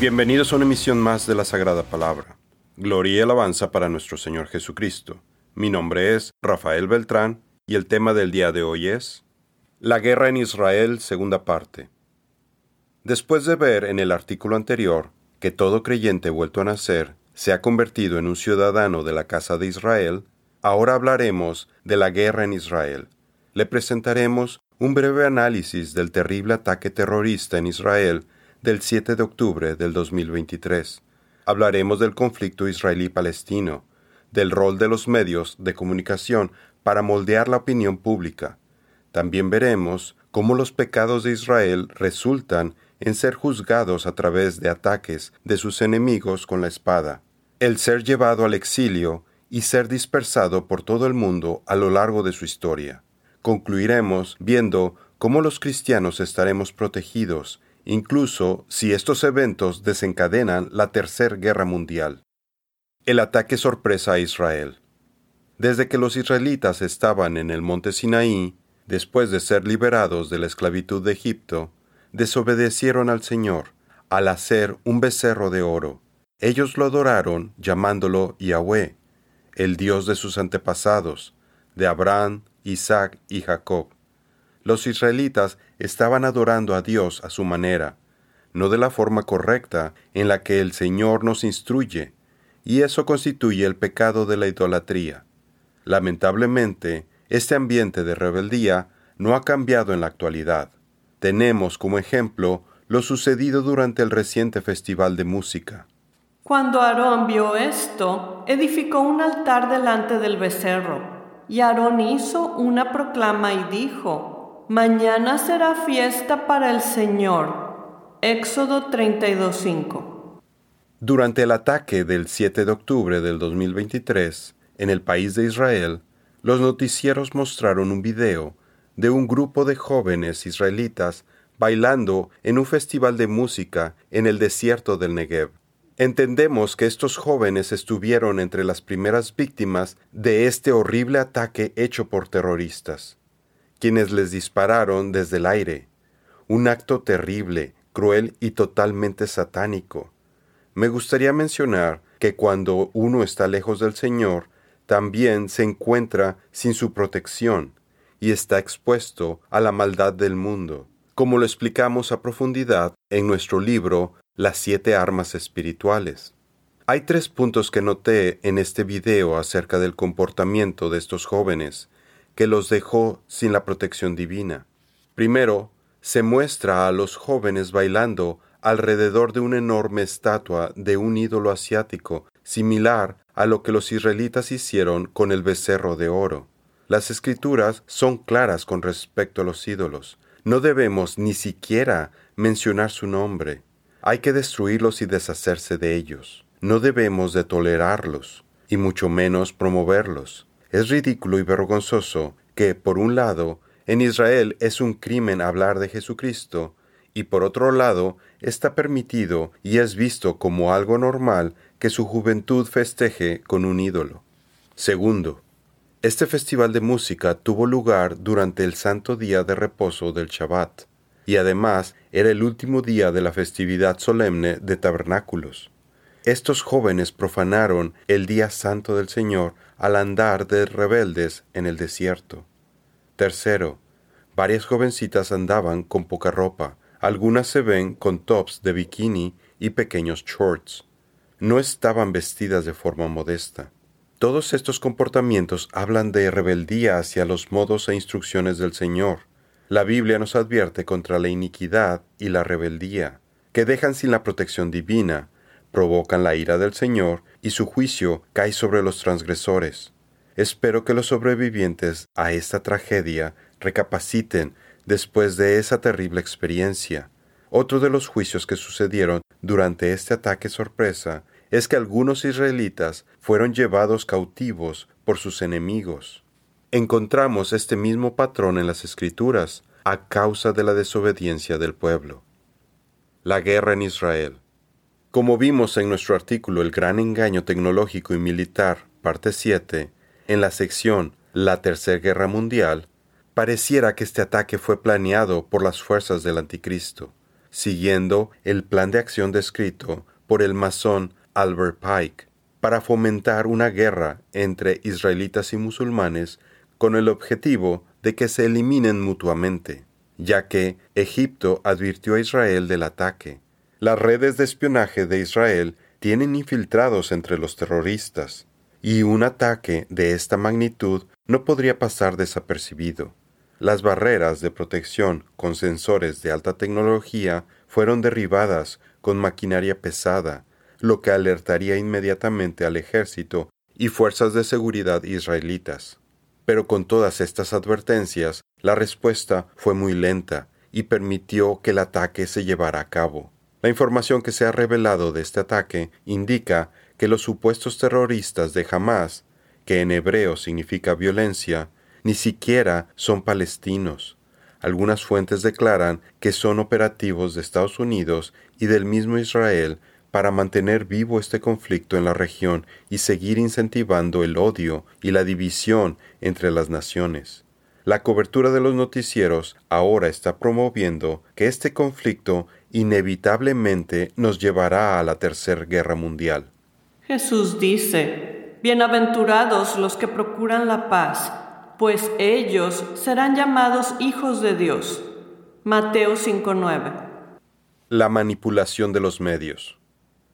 Bienvenidos a una emisión más de la Sagrada Palabra. Gloria y alabanza para nuestro Señor Jesucristo. Mi nombre es Rafael Beltrán y el tema del día de hoy es La guerra en Israel, segunda parte. Después de ver en el artículo anterior que todo creyente vuelto a nacer se ha convertido en un ciudadano de la casa de Israel, ahora hablaremos de la guerra en Israel. Le presentaremos un breve análisis del terrible ataque terrorista en Israel del 7 de octubre del 2023. Hablaremos del conflicto israelí-palestino, del rol de los medios de comunicación para moldear la opinión pública. También veremos cómo los pecados de Israel resultan en ser juzgados a través de ataques de sus enemigos con la espada, el ser llevado al exilio y ser dispersado por todo el mundo a lo largo de su historia. Concluiremos viendo cómo los cristianos estaremos protegidos incluso si estos eventos desencadenan la Tercera Guerra Mundial. El ataque sorpresa a Israel. Desde que los israelitas estaban en el monte Sinaí, después de ser liberados de la esclavitud de Egipto, desobedecieron al Señor al hacer un becerro de oro. Ellos lo adoraron llamándolo Yahweh, el Dios de sus antepasados, de Abraham, Isaac y Jacob. Los israelitas estaban adorando a Dios a su manera, no de la forma correcta en la que el Señor nos instruye, y eso constituye el pecado de la idolatría. Lamentablemente, este ambiente de rebeldía no ha cambiado en la actualidad. Tenemos como ejemplo lo sucedido durante el reciente festival de música. Cuando Aarón vio esto, edificó un altar delante del becerro, y Aarón hizo una proclama y dijo, Mañana será fiesta para el Señor. Éxodo 32.5. Durante el ataque del 7 de octubre del 2023 en el país de Israel, los noticieros mostraron un video de un grupo de jóvenes israelitas bailando en un festival de música en el desierto del Negev. Entendemos que estos jóvenes estuvieron entre las primeras víctimas de este horrible ataque hecho por terroristas quienes les dispararon desde el aire. Un acto terrible, cruel y totalmente satánico. Me gustaría mencionar que cuando uno está lejos del Señor, también se encuentra sin su protección y está expuesto a la maldad del mundo, como lo explicamos a profundidad en nuestro libro Las siete armas espirituales. Hay tres puntos que noté en este video acerca del comportamiento de estos jóvenes que los dejó sin la protección divina. Primero, se muestra a los jóvenes bailando alrededor de una enorme estatua de un ídolo asiático, similar a lo que los israelitas hicieron con el becerro de oro. Las escrituras son claras con respecto a los ídolos. No debemos ni siquiera mencionar su nombre. Hay que destruirlos y deshacerse de ellos. No debemos de tolerarlos, y mucho menos promoverlos. Es ridículo y vergonzoso que, por un lado, en Israel es un crimen hablar de Jesucristo, y por otro lado, está permitido y es visto como algo normal que su juventud festeje con un ídolo. Segundo, este festival de música tuvo lugar durante el santo día de reposo del Shabbat, y además era el último día de la festividad solemne de tabernáculos. Estos jóvenes profanaron el día santo del Señor al andar de rebeldes en el desierto. Tercero, varias jovencitas andaban con poca ropa, algunas se ven con tops de bikini y pequeños shorts. No estaban vestidas de forma modesta. Todos estos comportamientos hablan de rebeldía hacia los modos e instrucciones del Señor. La Biblia nos advierte contra la iniquidad y la rebeldía, que dejan sin la protección divina, provocan la ira del Señor y su juicio cae sobre los transgresores. Espero que los sobrevivientes a esta tragedia recapaciten después de esa terrible experiencia. Otro de los juicios que sucedieron durante este ataque sorpresa es que algunos israelitas fueron llevados cautivos por sus enemigos. Encontramos este mismo patrón en las Escrituras a causa de la desobediencia del pueblo. La guerra en Israel. Como vimos en nuestro artículo El gran engaño tecnológico y militar, parte 7, en la sección La Tercera Guerra Mundial, pareciera que este ataque fue planeado por las fuerzas del Anticristo. siguiendo el plan de acción descrito por el masón Albert Pike para fomentar una guerra entre israelitas y musulmanes con el objetivo de que se eliminen mutuamente, ya que Egipto advirtió a Israel del ataque. Las redes de espionaje de Israel tienen infiltrados entre los terroristas, y un ataque de esta magnitud no podría pasar desapercibido. Las barreras de protección con sensores de alta tecnología fueron derribadas con maquinaria pesada, lo que alertaría inmediatamente al ejército y fuerzas de seguridad israelitas. Pero con todas estas advertencias, la respuesta fue muy lenta y permitió que el ataque se llevara a cabo. La información que se ha revelado de este ataque indica que los supuestos terroristas de Hamas, que en hebreo significa violencia, ni siquiera son palestinos. Algunas fuentes declaran que son operativos de Estados Unidos y del mismo Israel para mantener vivo este conflicto en la región y seguir incentivando el odio y la división entre las naciones. La cobertura de los noticieros ahora está promoviendo que este conflicto inevitablemente nos llevará a la Tercera Guerra Mundial. Jesús dice, Bienaventurados los que procuran la paz, pues ellos serán llamados hijos de Dios. Mateo 5:9. La manipulación de los medios.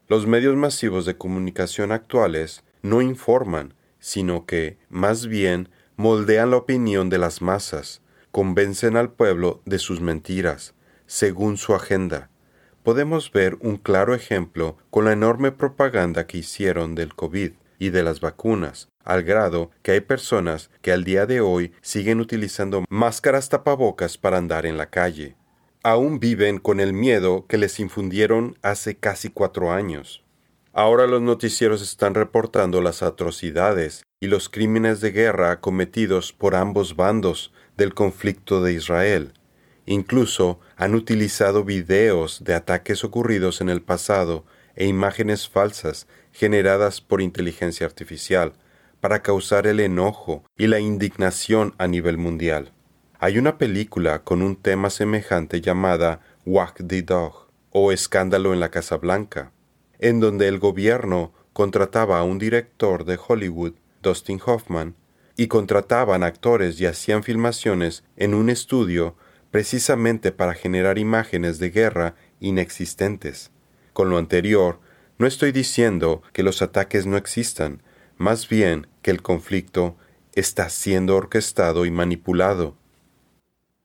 Los medios masivos de comunicación actuales no informan, sino que, más bien, moldean la opinión de las masas, convencen al pueblo de sus mentiras, según su agenda. Podemos ver un claro ejemplo con la enorme propaganda que hicieron del COVID y de las vacunas, al grado que hay personas que al día de hoy siguen utilizando máscaras tapabocas para andar en la calle aún viven con el miedo que les infundieron hace casi cuatro años. Ahora los noticieros están reportando las atrocidades y los crímenes de guerra cometidos por ambos bandos del conflicto de Israel. Incluso han utilizado videos de ataques ocurridos en el pasado e imágenes falsas generadas por inteligencia artificial para causar el enojo y la indignación a nivel mundial. Hay una película con un tema semejante llamada Walk the Dog o Escándalo en la Casa Blanca, en donde el gobierno contrataba a un director de Hollywood, Dustin Hoffman, y contrataban actores y hacían filmaciones en un estudio precisamente para generar imágenes de guerra inexistentes. Con lo anterior, no estoy diciendo que los ataques no existan, más bien que el conflicto está siendo orquestado y manipulado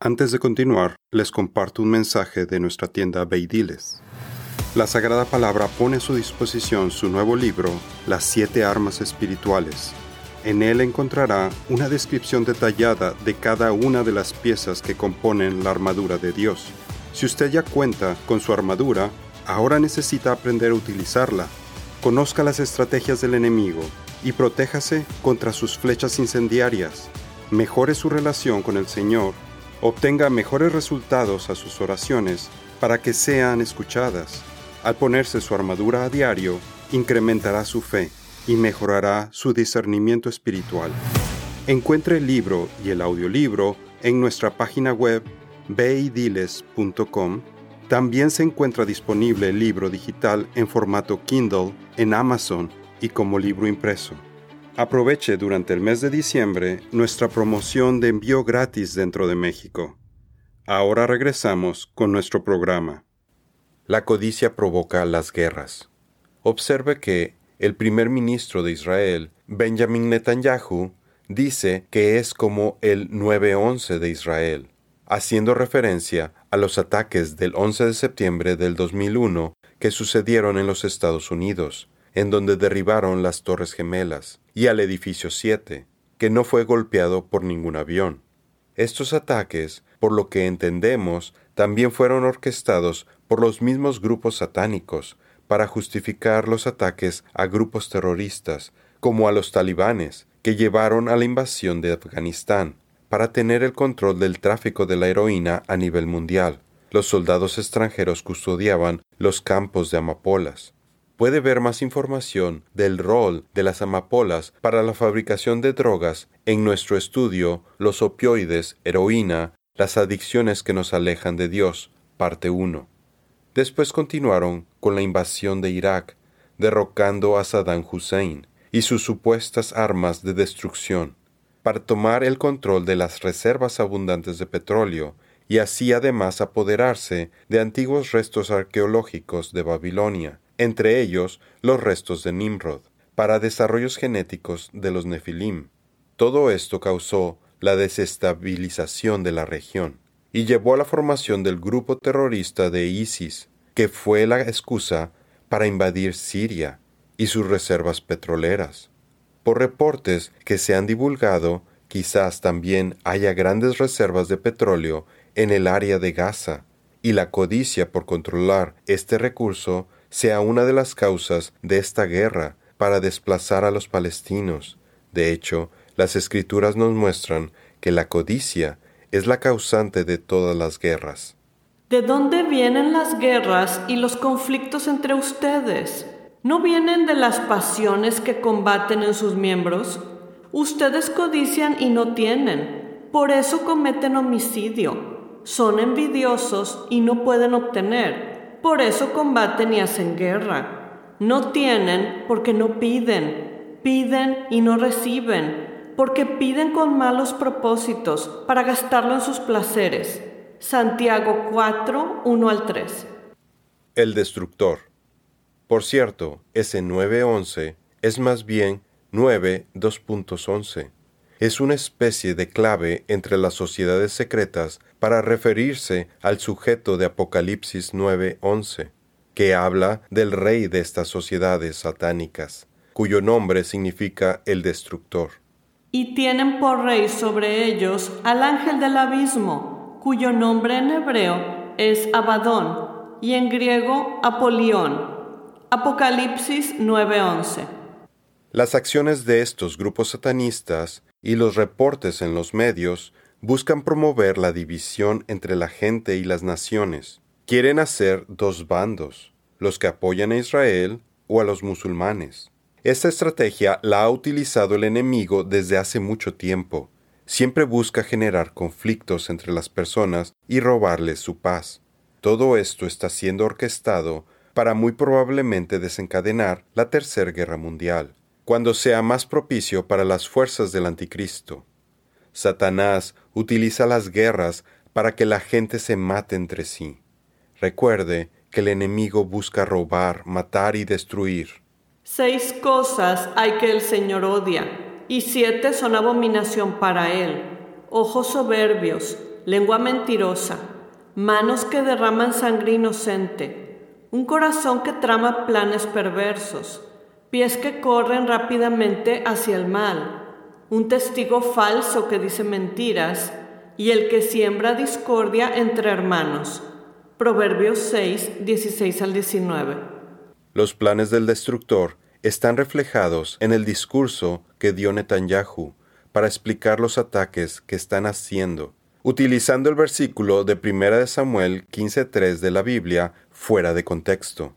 antes de continuar, les comparto un mensaje de nuestra tienda Beidiles. La Sagrada Palabra pone a su disposición su nuevo libro, Las siete armas espirituales. En él encontrará una descripción detallada de cada una de las piezas que componen la armadura de Dios. Si usted ya cuenta con su armadura, ahora necesita aprender a utilizarla. Conozca las estrategias del enemigo y protéjase contra sus flechas incendiarias. Mejore su relación con el Señor obtenga mejores resultados a sus oraciones para que sean escuchadas. Al ponerse su armadura a diario, incrementará su fe y mejorará su discernimiento espiritual. Encuentre el libro y el audiolibro en nuestra página web beidiles.com. También se encuentra disponible el libro digital en formato Kindle en Amazon y como libro impreso. Aproveche durante el mes de diciembre nuestra promoción de envío gratis dentro de México. Ahora regresamos con nuestro programa. La codicia provoca las guerras. Observe que el primer ministro de Israel, Benjamin Netanyahu, dice que es como el 9-11 de Israel, haciendo referencia a los ataques del 11 de septiembre del 2001 que sucedieron en los Estados Unidos, en donde derribaron las Torres Gemelas, y al edificio 7, que no fue golpeado por ningún avión. Estos ataques, por lo que entendemos, también fueron orquestados por los mismos grupos satánicos para justificar los ataques a grupos terroristas, como a los talibanes, que llevaron a la invasión de Afganistán, para tener el control del tráfico de la heroína a nivel mundial. Los soldados extranjeros custodiaban los campos de amapolas puede ver más información del rol de las amapolas para la fabricación de drogas en nuestro estudio Los opioides, heroína, las adicciones que nos alejan de Dios, parte 1. Después continuaron con la invasión de Irak, derrocando a Saddam Hussein y sus supuestas armas de destrucción, para tomar el control de las reservas abundantes de petróleo y así además apoderarse de antiguos restos arqueológicos de Babilonia, entre ellos los restos de Nimrod, para desarrollos genéticos de los Nefilim. Todo esto causó la desestabilización de la región y llevó a la formación del grupo terrorista de ISIS, que fue la excusa para invadir Siria y sus reservas petroleras. Por reportes que se han divulgado, quizás también haya grandes reservas de petróleo en el área de Gaza, y la codicia por controlar este recurso sea una de las causas de esta guerra para desplazar a los palestinos. De hecho, las escrituras nos muestran que la codicia es la causante de todas las guerras. ¿De dónde vienen las guerras y los conflictos entre ustedes? ¿No vienen de las pasiones que combaten en sus miembros? Ustedes codician y no tienen, por eso cometen homicidio. Son envidiosos y no pueden obtener, por eso combaten y hacen guerra. No tienen porque no piden, piden y no reciben porque piden con malos propósitos para gastarlo en sus placeres. Santiago 4, 1 al 3. El destructor. Por cierto, ese 9.11 es más bien 9 2.11. Es una especie de clave entre las sociedades secretas para referirse al sujeto de Apocalipsis 9.11, que habla del rey de estas sociedades satánicas, cuyo nombre significa el destructor y tienen por rey sobre ellos al ángel del abismo, cuyo nombre en hebreo es Abadón y en griego Apolión. Apocalipsis 9:11. Las acciones de estos grupos satanistas y los reportes en los medios buscan promover la división entre la gente y las naciones. Quieren hacer dos bandos, los que apoyan a Israel o a los musulmanes. Esta estrategia la ha utilizado el enemigo desde hace mucho tiempo. Siempre busca generar conflictos entre las personas y robarles su paz. Todo esto está siendo orquestado para muy probablemente desencadenar la Tercera Guerra Mundial, cuando sea más propicio para las fuerzas del Anticristo. Satanás utiliza las guerras para que la gente se mate entre sí. Recuerde que el enemigo busca robar, matar y destruir. Seis cosas hay que el Señor odia, y siete son abominación para Él. Ojos soberbios, lengua mentirosa, manos que derraman sangre inocente, un corazón que trama planes perversos, pies que corren rápidamente hacia el mal, un testigo falso que dice mentiras, y el que siembra discordia entre hermanos. Proverbios 6, 16 al 19. Los planes del destructor están reflejados en el discurso que dio Netanyahu para explicar los ataques que están haciendo, utilizando el versículo de 1 Samuel 15.3 de la Biblia fuera de contexto.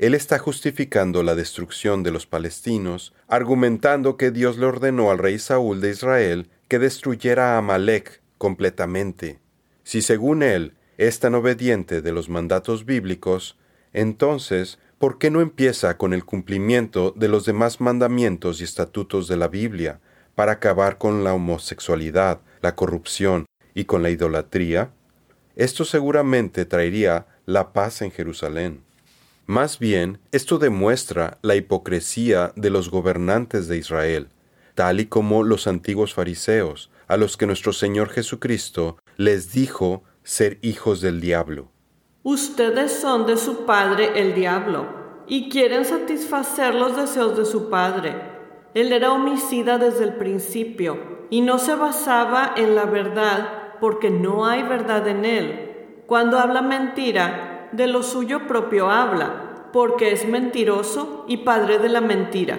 Él está justificando la destrucción de los palestinos, argumentando que Dios le ordenó al rey Saúl de Israel que destruyera a Amalek completamente. Si según él es tan obediente de los mandatos bíblicos, entonces ¿por qué no empieza con el cumplimiento de los demás mandamientos y estatutos de la Biblia para acabar con la homosexualidad, la corrupción y con la idolatría? Esto seguramente traería la paz en Jerusalén. Más bien, esto demuestra la hipocresía de los gobernantes de Israel, tal y como los antiguos fariseos, a los que nuestro Señor Jesucristo les dijo ser hijos del diablo. Ustedes son de su padre el diablo y quieren satisfacer los deseos de su padre. Él era homicida desde el principio y no se basaba en la verdad porque no hay verdad en él. Cuando habla mentira, de lo suyo propio habla, porque es mentiroso y padre de la mentira.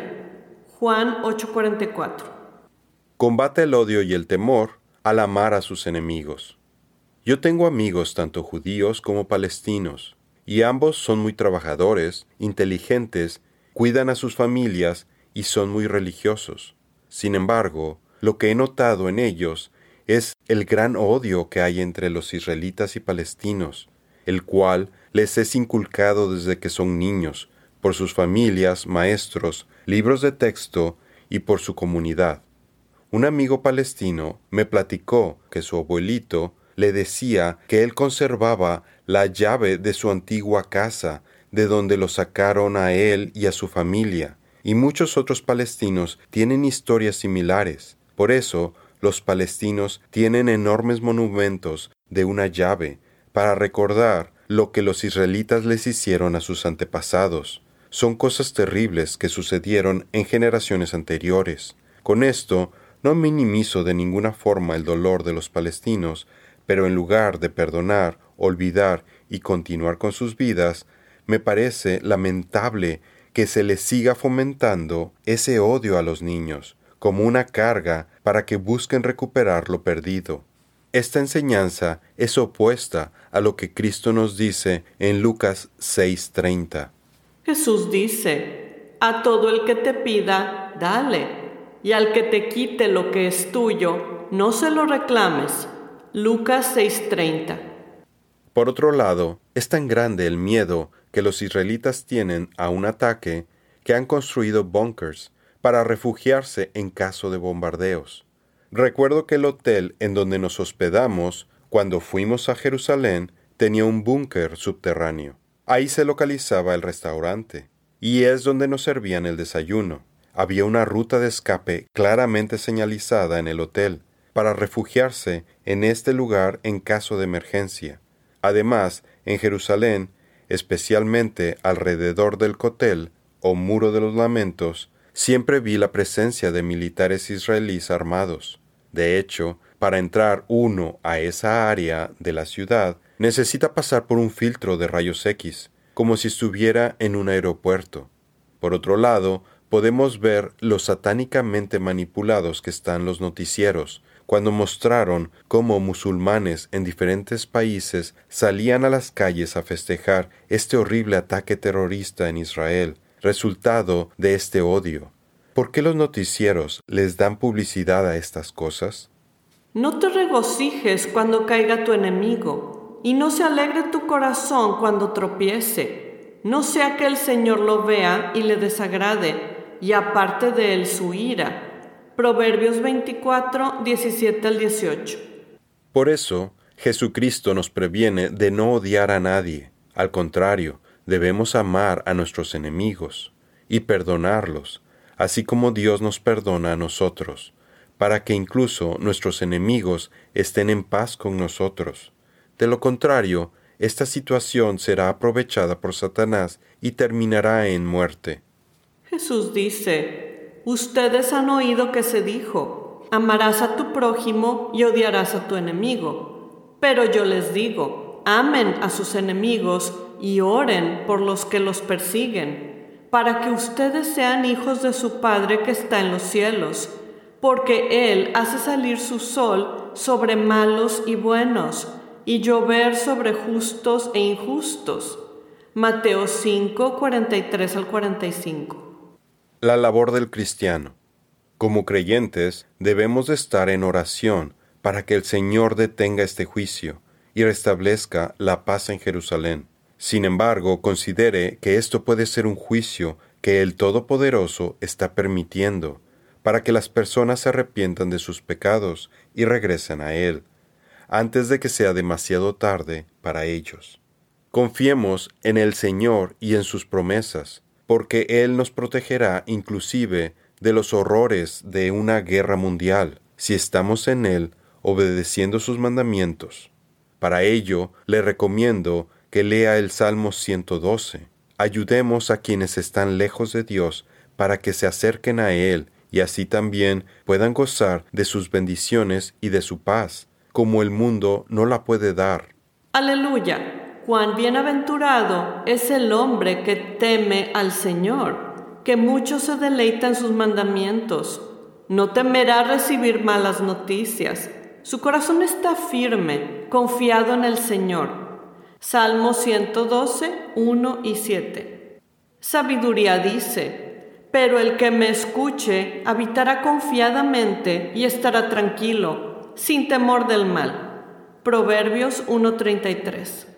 Juan 8:44 Combate el odio y el temor al amar a sus enemigos. Yo tengo amigos tanto judíos como palestinos, y ambos son muy trabajadores, inteligentes, cuidan a sus familias y son muy religiosos. Sin embargo, lo que he notado en ellos es el gran odio que hay entre los israelitas y palestinos, el cual les es inculcado desde que son niños, por sus familias, maestros, libros de texto y por su comunidad. Un amigo palestino me platicó que su abuelito le decía que él conservaba la llave de su antigua casa, de donde lo sacaron a él y a su familia, y muchos otros palestinos tienen historias similares. Por eso, los palestinos tienen enormes monumentos de una llave para recordar lo que los israelitas les hicieron a sus antepasados. Son cosas terribles que sucedieron en generaciones anteriores. Con esto, no minimizo de ninguna forma el dolor de los palestinos, pero en lugar de perdonar, olvidar y continuar con sus vidas, me parece lamentable que se les siga fomentando ese odio a los niños, como una carga para que busquen recuperar lo perdido. Esta enseñanza es opuesta a lo que Cristo nos dice en Lucas 6:30. Jesús dice, a todo el que te pida, dale, y al que te quite lo que es tuyo, no se lo reclames. Lucas 6:30. Por otro lado, es tan grande el miedo que los israelitas tienen a un ataque que han construido bunkers para refugiarse en caso de bombardeos. Recuerdo que el hotel en donde nos hospedamos cuando fuimos a Jerusalén tenía un búnker subterráneo. Ahí se localizaba el restaurante, y es donde nos servían el desayuno. Había una ruta de escape claramente señalizada en el hotel, para refugiarse en este lugar en caso de emergencia. Además, en Jerusalén especialmente alrededor del cotel o muro de los lamentos, siempre vi la presencia de militares israelíes armados. De hecho, para entrar uno a esa área de la ciudad, necesita pasar por un filtro de rayos X, como si estuviera en un aeropuerto. Por otro lado, podemos ver lo satánicamente manipulados que están los noticieros, cuando mostraron cómo musulmanes en diferentes países salían a las calles a festejar este horrible ataque terrorista en Israel, resultado de este odio. ¿Por qué los noticieros les dan publicidad a estas cosas? No te regocijes cuando caiga tu enemigo, y no se alegre tu corazón cuando tropiece, no sea que el Señor lo vea y le desagrade, y aparte de él su ira Proverbios 24, 17 al 18. Por eso, Jesucristo nos previene de no odiar a nadie. Al contrario, debemos amar a nuestros enemigos y perdonarlos, así como Dios nos perdona a nosotros, para que incluso nuestros enemigos estén en paz con nosotros. De lo contrario, esta situación será aprovechada por Satanás y terminará en muerte. Jesús dice, Ustedes han oído que se dijo, amarás a tu prójimo y odiarás a tu enemigo. Pero yo les digo, amen a sus enemigos y oren por los que los persiguen, para que ustedes sean hijos de su Padre que está en los cielos, porque Él hace salir su sol sobre malos y buenos, y llover sobre justos e injustos. Mateo 5, 43 al 45. La labor del cristiano. Como creyentes debemos estar en oración para que el Señor detenga este juicio y restablezca la paz en Jerusalén. Sin embargo, considere que esto puede ser un juicio que el Todopoderoso está permitiendo para que las personas se arrepientan de sus pecados y regresen a Él, antes de que sea demasiado tarde para ellos. Confiemos en el Señor y en sus promesas, porque Él nos protegerá inclusive de los horrores de una guerra mundial, si estamos en Él obedeciendo sus mandamientos. Para ello, le recomiendo que lea el Salmo 112. Ayudemos a quienes están lejos de Dios para que se acerquen a Él y así también puedan gozar de sus bendiciones y de su paz, como el mundo no la puede dar. Aleluya. Cuán bienaventurado es el hombre que teme al Señor, que mucho se deleita en sus mandamientos. No temerá recibir malas noticias. Su corazón está firme, confiado en el Señor. Salmo 112, 1 y 7. Sabiduría dice, pero el que me escuche habitará confiadamente y estará tranquilo, sin temor del mal. Proverbios 1.33.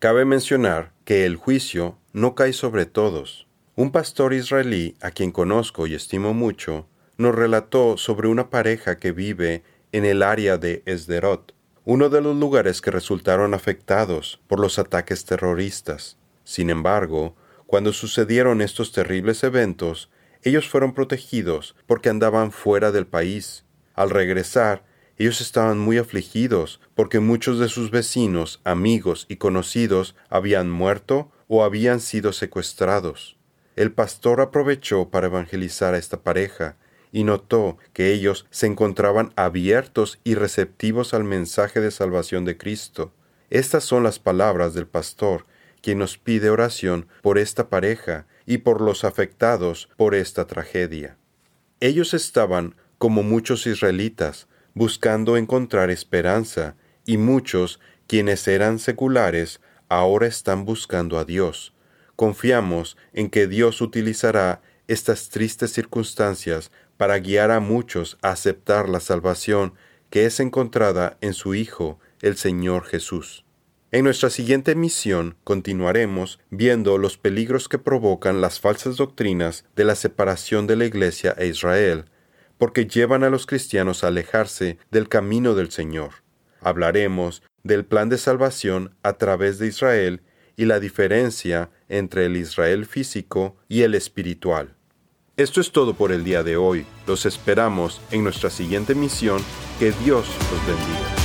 Cabe mencionar que el juicio no cae sobre todos. Un pastor israelí, a quien conozco y estimo mucho, nos relató sobre una pareja que vive en el área de Esderot, uno de los lugares que resultaron afectados por los ataques terroristas. Sin embargo, cuando sucedieron estos terribles eventos, ellos fueron protegidos porque andaban fuera del país. Al regresar, ellos estaban muy afligidos porque muchos de sus vecinos, amigos y conocidos habían muerto o habían sido secuestrados. El pastor aprovechó para evangelizar a esta pareja y notó que ellos se encontraban abiertos y receptivos al mensaje de salvación de Cristo. Estas son las palabras del pastor, quien nos pide oración por esta pareja y por los afectados por esta tragedia. Ellos estaban, como muchos israelitas, buscando encontrar esperanza, y muchos, quienes eran seculares, ahora están buscando a Dios. Confiamos en que Dios utilizará estas tristes circunstancias para guiar a muchos a aceptar la salvación que es encontrada en su Hijo, el Señor Jesús. En nuestra siguiente misión continuaremos viendo los peligros que provocan las falsas doctrinas de la separación de la Iglesia e Israel, porque llevan a los cristianos a alejarse del camino del Señor. Hablaremos del plan de salvación a través de Israel y la diferencia entre el Israel físico y el espiritual. Esto es todo por el día de hoy. Los esperamos en nuestra siguiente misión. Que Dios los bendiga.